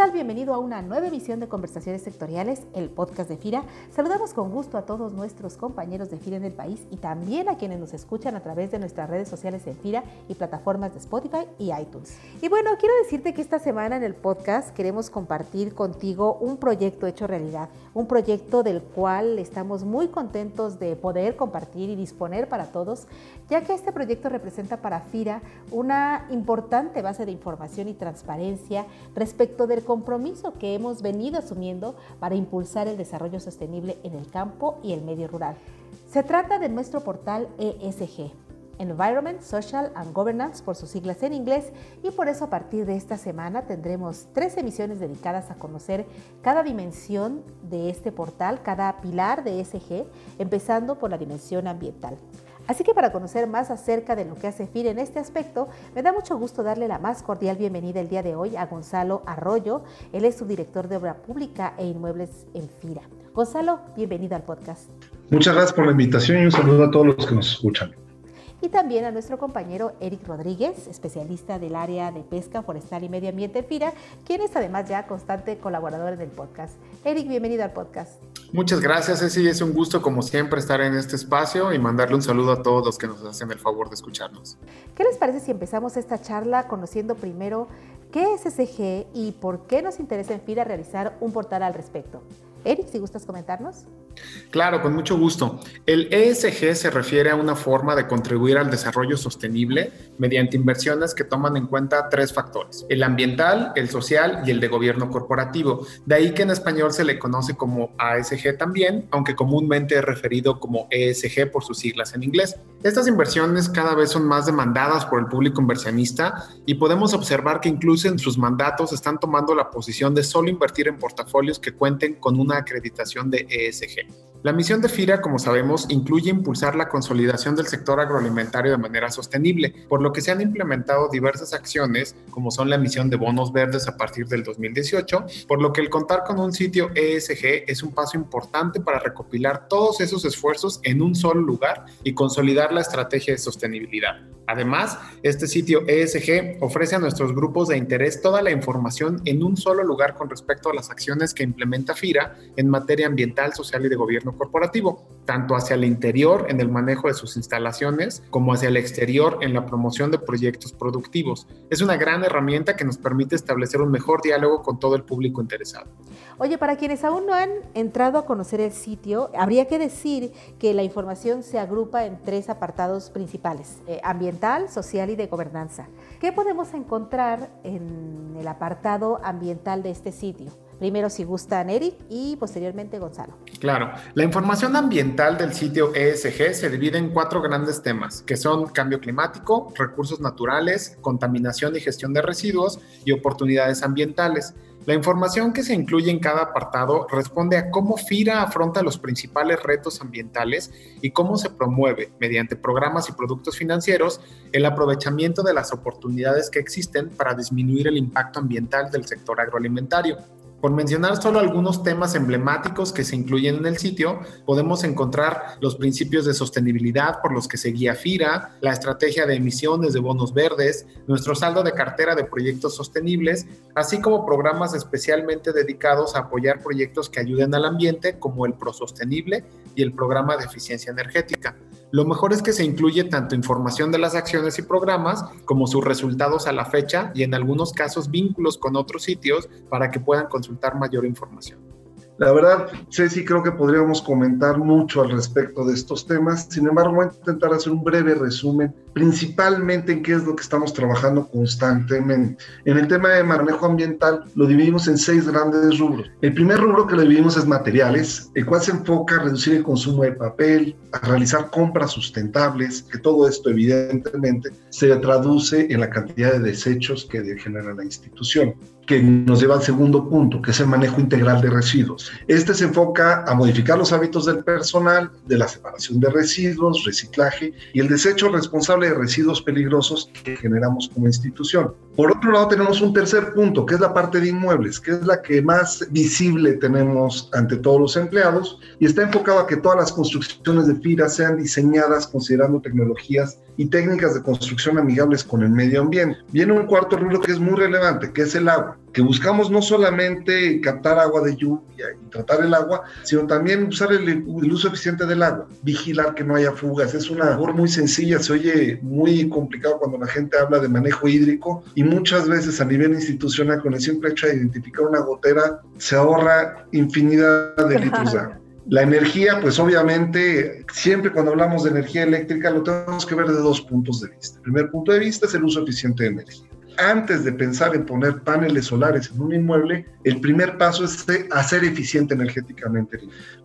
Hola, ¿qué tal? Bienvenido a una nueva emisión de Conversaciones Sectoriales, el podcast de FIRA. Saludamos con gusto a todos nuestros compañeros de FIRA en el país y también a quienes nos escuchan a través de nuestras redes sociales en FIRA y plataformas de Spotify y iTunes. Y bueno, quiero decirte que esta semana en el podcast queremos compartir contigo un proyecto hecho realidad, un proyecto del cual estamos muy contentos de poder compartir y disponer para todos, ya que este proyecto representa para FIRA una importante base de información y transparencia respecto del compromiso que hemos venido asumiendo para impulsar el desarrollo sostenible en el campo y el medio rural. Se trata de nuestro portal ESG, Environment, Social and Governance por sus siglas en inglés y por eso a partir de esta semana tendremos tres emisiones dedicadas a conocer cada dimensión de este portal, cada pilar de ESG, empezando por la dimensión ambiental. Así que para conocer más acerca de lo que hace FIRA en este aspecto, me da mucho gusto darle la más cordial bienvenida el día de hoy a Gonzalo Arroyo. Él es subdirector de Obra Pública e Inmuebles en FIRA. Gonzalo, bienvenido al podcast. Muchas gracias por la invitación y un saludo a todos los que nos escuchan y también a nuestro compañero Eric Rodríguez, especialista del área de pesca forestal y medio ambiente FIRA, quien es además ya constante colaborador del podcast. Eric, bienvenido al podcast. Muchas gracias, Ceci. Es un gusto, como siempre, estar en este espacio y mandarle un saludo a todos los que nos hacen el favor de escucharnos. ¿Qué les parece si empezamos esta charla conociendo primero qué es SG y por qué nos interesa en FIRA realizar un portal al respecto? Eric, si gustas comentarnos. Claro, con mucho gusto. El ESG se refiere a una forma de contribuir al desarrollo sostenible mediante inversiones que toman en cuenta tres factores, el ambiental, el social y el de gobierno corporativo. De ahí que en español se le conoce como ASG también, aunque comúnmente es referido como ESG por sus siglas en inglés. Estas inversiones cada vez son más demandadas por el público inversionista y podemos observar que incluso en sus mandatos están tomando la posición de solo invertir en portafolios que cuenten con una acreditación de ESG. La misión de FIRA, como sabemos, incluye impulsar la consolidación del sector agroalimentario de manera sostenible, por lo que se han implementado diversas acciones, como son la emisión de bonos verdes a partir del 2018, por lo que el contar con un sitio ESG es un paso importante para recopilar todos esos esfuerzos en un solo lugar y consolidar la estrategia de sostenibilidad. Además, este sitio ESG ofrece a nuestros grupos de interés toda la información en un solo lugar con respecto a las acciones que implementa FIRA en materia ambiental, social y de gobierno corporativo, tanto hacia el interior en el manejo de sus instalaciones como hacia el exterior en la promoción de proyectos productivos. Es una gran herramienta que nos permite establecer un mejor diálogo con todo el público interesado. Oye, para quienes aún no han entrado a conocer el sitio, habría que decir que la información se agrupa en tres apartados principales, eh, ambiental, social y de gobernanza. ¿Qué podemos encontrar en el apartado ambiental de este sitio? Primero, si gustan, Eric y posteriormente Gonzalo. Claro, la información ambiental del sitio ESG se divide en cuatro grandes temas, que son cambio climático, recursos naturales, contaminación y gestión de residuos y oportunidades ambientales. La información que se incluye en cada apartado responde a cómo FIRA afronta los principales retos ambientales y cómo se promueve, mediante programas y productos financieros, el aprovechamiento de las oportunidades que existen para disminuir el impacto ambiental del sector agroalimentario. Por mencionar solo algunos temas emblemáticos que se incluyen en el sitio, podemos encontrar los principios de sostenibilidad por los que se guía FIRA, la estrategia de emisiones de bonos verdes, nuestro saldo de cartera de proyectos sostenibles, así como programas especialmente dedicados a apoyar proyectos que ayuden al ambiente como el ProSostenible y el programa de eficiencia energética. Lo mejor es que se incluye tanto información de las acciones y programas como sus resultados a la fecha y en algunos casos vínculos con otros sitios para que puedan consultar mayor información. La verdad, Ceci, creo que podríamos comentar mucho al respecto de estos temas. Sin embargo, voy a intentar hacer un breve resumen, principalmente en qué es lo que estamos trabajando constantemente. En el tema de manejo ambiental lo dividimos en seis grandes rubros. El primer rubro que lo dividimos es materiales, el cual se enfoca a reducir el consumo de papel, a realizar compras sustentables, que todo esto evidentemente se traduce en la cantidad de desechos que genera la institución que nos lleva al segundo punto, que es el manejo integral de residuos. Este se enfoca a modificar los hábitos del personal, de la separación de residuos, reciclaje y el desecho responsable de residuos peligrosos que generamos como institución. Por otro lado, tenemos un tercer punto, que es la parte de inmuebles, que es la que más visible tenemos ante todos los empleados y está enfocado a que todas las construcciones de FIRA sean diseñadas considerando tecnologías y técnicas de construcción amigables con el medio ambiente. Viene un cuarto rubro que es muy relevante, que es el agua, que buscamos no solamente captar agua de lluvia y tratar el agua, sino también usar el, el uso eficiente del agua, vigilar que no haya fugas. Es una labor muy sencilla, se oye muy complicado cuando la gente habla de manejo hídrico y muchas veces a nivel institucional con el simple hecho de identificar una gotera se ahorra infinidad de litros de agua. La energía, pues obviamente, siempre cuando hablamos de energía eléctrica lo tenemos que ver de dos puntos de vista. El primer punto de vista es el uso eficiente de energía. Antes de pensar en poner paneles solares en un inmueble, el primer paso es hacer eficiente energéticamente,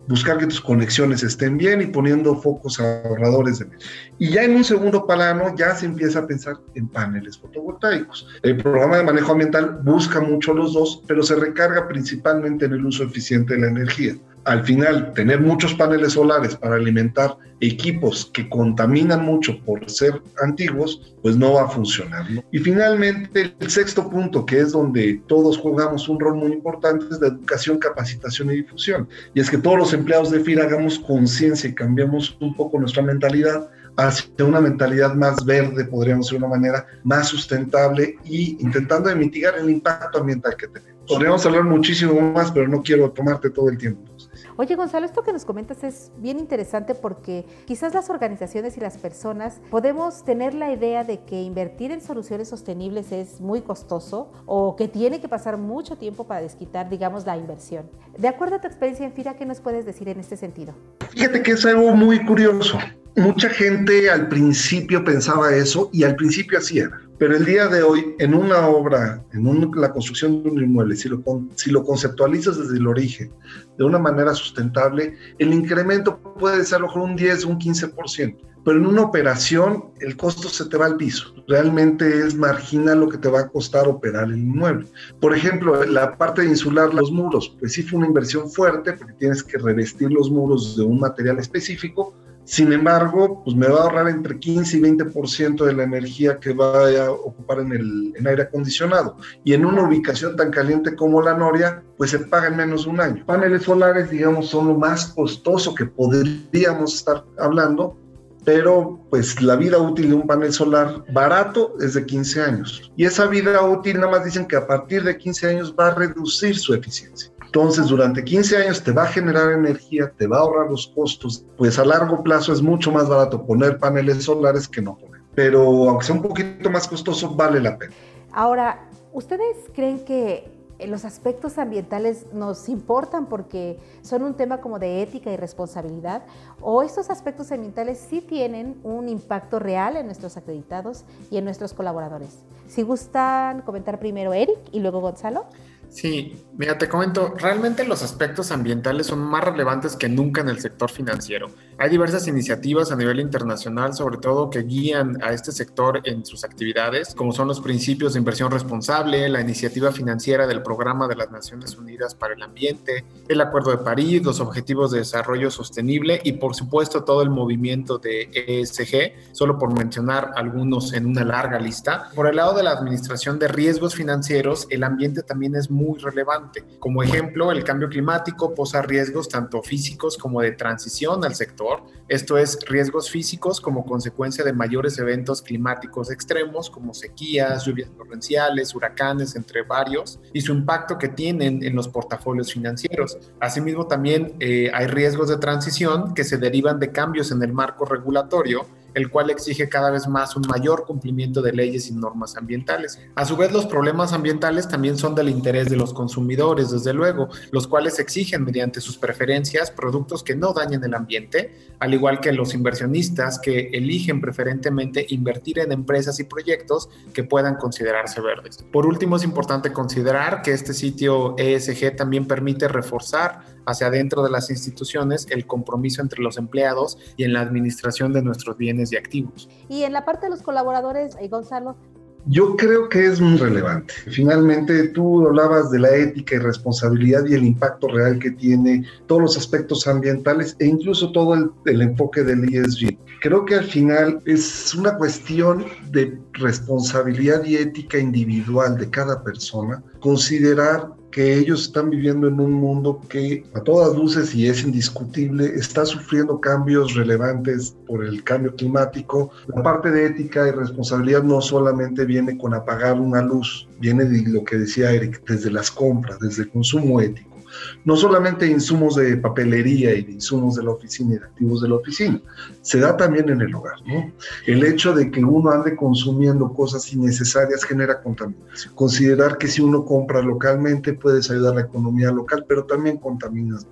buscar que tus conexiones estén bien y poniendo focos ahorradores de energía. Y ya en un segundo plano ya se empieza a pensar en paneles fotovoltaicos. El programa de manejo ambiental busca mucho los dos, pero se recarga principalmente en el uso eficiente de la energía al final tener muchos paneles solares para alimentar equipos que contaminan mucho por ser antiguos, pues no va a funcionar. Y finalmente, el sexto punto, que es donde todos jugamos un rol muy importante, es la educación, capacitación y difusión. Y es que todos los empleados de FIRA hagamos conciencia y cambiemos un poco nuestra mentalidad hacia una mentalidad más verde, podríamos decir de una manera más sustentable y intentando mitigar el impacto ambiental que tenemos. Podríamos hablar muchísimo más, pero no quiero tomarte todo el tiempo. Oye, Gonzalo, esto que nos comentas es bien interesante porque quizás las organizaciones y las personas podemos tener la idea de que invertir en soluciones sostenibles es muy costoso o que tiene que pasar mucho tiempo para desquitar, digamos, la inversión. De acuerdo a tu experiencia en FIRA, ¿qué nos puedes decir en este sentido? Fíjate que es algo muy curioso. Mucha gente al principio pensaba eso y al principio así era. Pero el día de hoy, en una obra, en la construcción de un inmueble, si lo, conceptualizas desde el origen, de una manera sustentable, el incremento puede ser a lo mejor un 10, un 15%. Pero en una operación, el costo se te va al piso. Realmente es marginal lo que te va a costar operar el inmueble. Por ejemplo, la parte de insular los muros, pues sí fue una inversión fuerte porque tienes que revestir los muros de un material específico, sin embargo, pues me va a ahorrar entre 15 y 20% de la energía que va a ocupar en el aire acondicionado. Y en una ubicación tan caliente como la Noria, pues se paga en menos de un año. Paneles solares, digamos, son lo más costoso que podríamos estar hablando, pero pues la vida útil de un panel solar barato es de 15 años. Y esa vida útil nada más dicen que a partir de 15 años va a reducir su eficiencia. Entonces, durante 15 años te va a generar energía, te va a ahorrar los costos, pues a largo plazo es mucho más barato poner paneles solares que no poner. Pero aunque sea un poquito más costoso, vale la pena. Ahora, ¿ustedes creen que los aspectos ambientales nos importan porque son un tema como de ética y responsabilidad? ¿O estos aspectos ambientales sí tienen un impacto real en nuestros acreditados y en nuestros colaboradores? Si gustan comentar primero Eric y luego Gonzalo. Sí, mira, te comento, realmente los aspectos ambientales son más relevantes que nunca en el sector financiero. Hay diversas iniciativas a nivel internacional, sobre todo, que guían a este sector en sus actividades, como son los principios de inversión responsable, la iniciativa financiera del Programa de las Naciones Unidas para el Ambiente, el Acuerdo de París, los Objetivos de Desarrollo Sostenible y, por supuesto, todo el movimiento de ESG, solo por mencionar algunos en una larga lista. Por el lado de la administración de riesgos financieros, el ambiente también es muy relevante. Como ejemplo, el cambio climático posa riesgos tanto físicos como de transición al sector. Esto es riesgos físicos como consecuencia de mayores eventos climáticos extremos como sequías, lluvias torrenciales, huracanes, entre varios, y su impacto que tienen en los portafolios financieros. Asimismo, también eh, hay riesgos de transición que se derivan de cambios en el marco regulatorio el cual exige cada vez más un mayor cumplimiento de leyes y normas ambientales. A su vez, los problemas ambientales también son del interés de los consumidores, desde luego, los cuales exigen mediante sus preferencias productos que no dañen el ambiente, al igual que los inversionistas que eligen preferentemente invertir en empresas y proyectos que puedan considerarse verdes. Por último, es importante considerar que este sitio ESG también permite reforzar hacia adentro de las instituciones el compromiso entre los empleados y en la administración de nuestros bienes y activos. Y en la parte de los colaboradores, eh, Gonzalo, Yo creo que es muy relevante. Finalmente, tú hablabas de la ética y responsabilidad y el impacto real que tiene todos los aspectos ambientales e incluso todo el, el enfoque del ESG. Creo que al final es una cuestión de responsabilidad y ética individual de cada persona, considerar que ellos están viviendo en un mundo que a todas luces y es indiscutible está sufriendo cambios relevantes por el cambio climático. La parte de ética y responsabilidad no solamente viene con apagar una luz, viene de lo que decía Eric, desde las compras, desde el consumo ético no solamente insumos de papelería y de insumos de la oficina y de activos de la oficina, se da también en el hogar. El hecho de que uno ande consumiendo cosas innecesarias genera contaminación. Considerar que si uno compra localmente puedes ayudar a la economía local, pero también contaminas.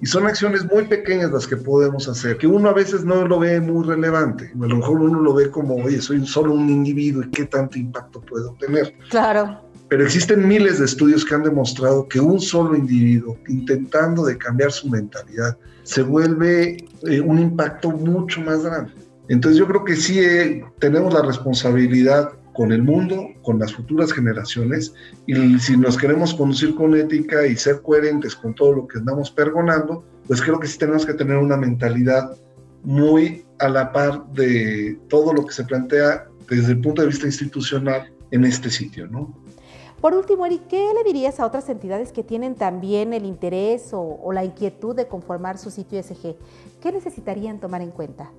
Y son acciones muy pequeñas las que podemos hacer, que uno a veces no lo ve muy relevante. A lo mejor uno lo ve como, oye, soy solo un individuo y qué tanto impacto puedo tener. Claro. Pero existen miles de estudios que han demostrado que un solo individuo intentando de cambiar su mentalidad se vuelve eh, un impacto mucho más grande. Entonces yo creo que sí eh, tenemos la responsabilidad con el mundo, con las futuras generaciones, y si nos queremos conducir con ética y ser coherentes con todo lo que andamos pergonando, pues creo que sí tenemos que tener una mentalidad muy a la par de todo lo que se plantea desde el punto de vista institucional en este sitio, ¿no? Por último, Eric, ¿qué le dirías a otras entidades que tienen también el interés o, o la inquietud de conformar su sitio SG? ¿Qué necesitarían tomar en cuenta?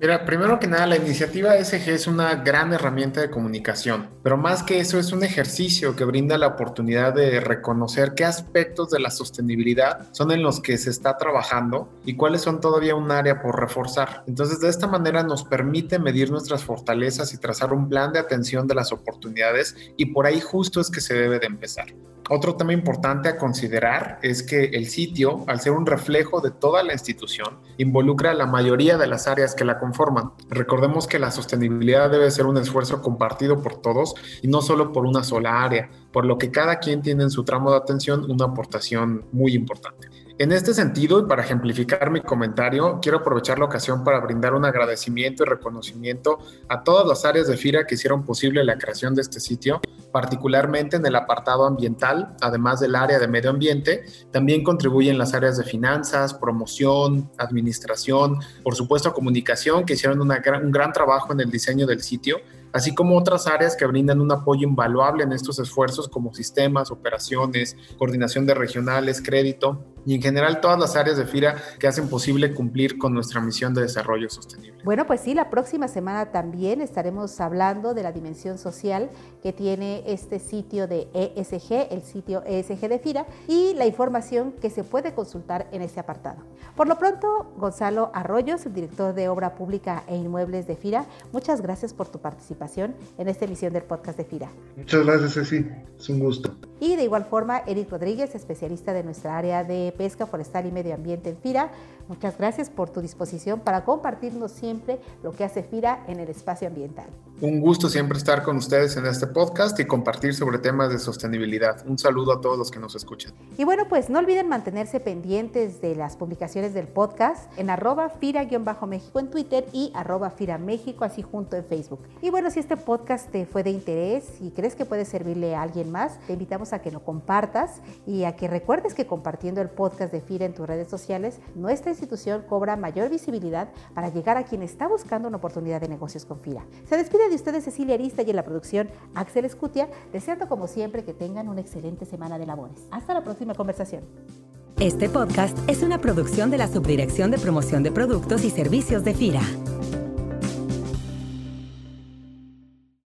Mira, primero que nada, la iniciativa SG es una gran herramienta de comunicación, pero más que eso es un ejercicio que brinda la oportunidad de reconocer qué aspectos de la sostenibilidad son en los que se está trabajando y cuáles son todavía un área por reforzar. Entonces, de esta manera nos permite medir nuestras fortalezas y trazar un plan de atención de las oportunidades y por ahí justo es que se debe de empezar. Otro tema importante a considerar es que el sitio, al ser un reflejo de toda la institución, involucra la mayoría de las áreas que la conforman. Recordemos que la sostenibilidad debe ser un esfuerzo compartido por todos y no solo por una sola área, por lo que cada quien tiene en su tramo de atención una aportación muy importante. En este sentido, y para ejemplificar mi comentario, quiero aprovechar la ocasión para brindar un agradecimiento y reconocimiento a todas las áreas de FIRA que hicieron posible la creación de este sitio, particularmente en el apartado ambiental, además del área de medio ambiente, también contribuyen las áreas de finanzas, promoción, administración, por supuesto comunicación, que hicieron una gran, un gran trabajo en el diseño del sitio así como otras áreas que brindan un apoyo invaluable en estos esfuerzos como sistemas, operaciones, coordinación de regionales, crédito y en general todas las áreas de FIRA que hacen posible cumplir con nuestra misión de desarrollo sostenible. Bueno, pues sí, la próxima semana también estaremos hablando de la dimensión social que tiene este sitio de ESG, el sitio ESG de FIRA, y la información que se puede consultar en este apartado. Por lo pronto, Gonzalo Arroyos, director de Obra Pública e Inmuebles de FIRA, muchas gracias por tu participación en esta emisión del podcast de FIRA. Muchas gracias, Ceci. Es un gusto. Y de igual forma, Eric Rodríguez, especialista de nuestra área de pesca forestal y medio ambiente en FIRA. Muchas gracias por tu disposición para compartirnos siempre lo que hace FIRA en el espacio ambiental. Un gusto siempre estar con ustedes en este podcast y compartir sobre temas de sostenibilidad. Un saludo a todos los que nos escuchan. Y bueno, pues no olviden mantenerse pendientes de las publicaciones del podcast en arroba fira-méxico en Twitter y arroba fira México así junto en Facebook. Y bueno, si este podcast te fue de interés y crees que puede servirle a alguien más, te invitamos a que lo compartas y a que recuerdes que compartiendo el podcast de FIRA en tus redes sociales, nuestra institución cobra mayor visibilidad para llegar a quien está buscando una oportunidad de negocios con FIRA. Se despide de ustedes Cecilia Arista y en la producción Axel Escutia, deseando como siempre que tengan una excelente semana de labores. Hasta la próxima conversación. Este podcast es una producción de la Subdirección de Promoción de Productos y Servicios de FIRA.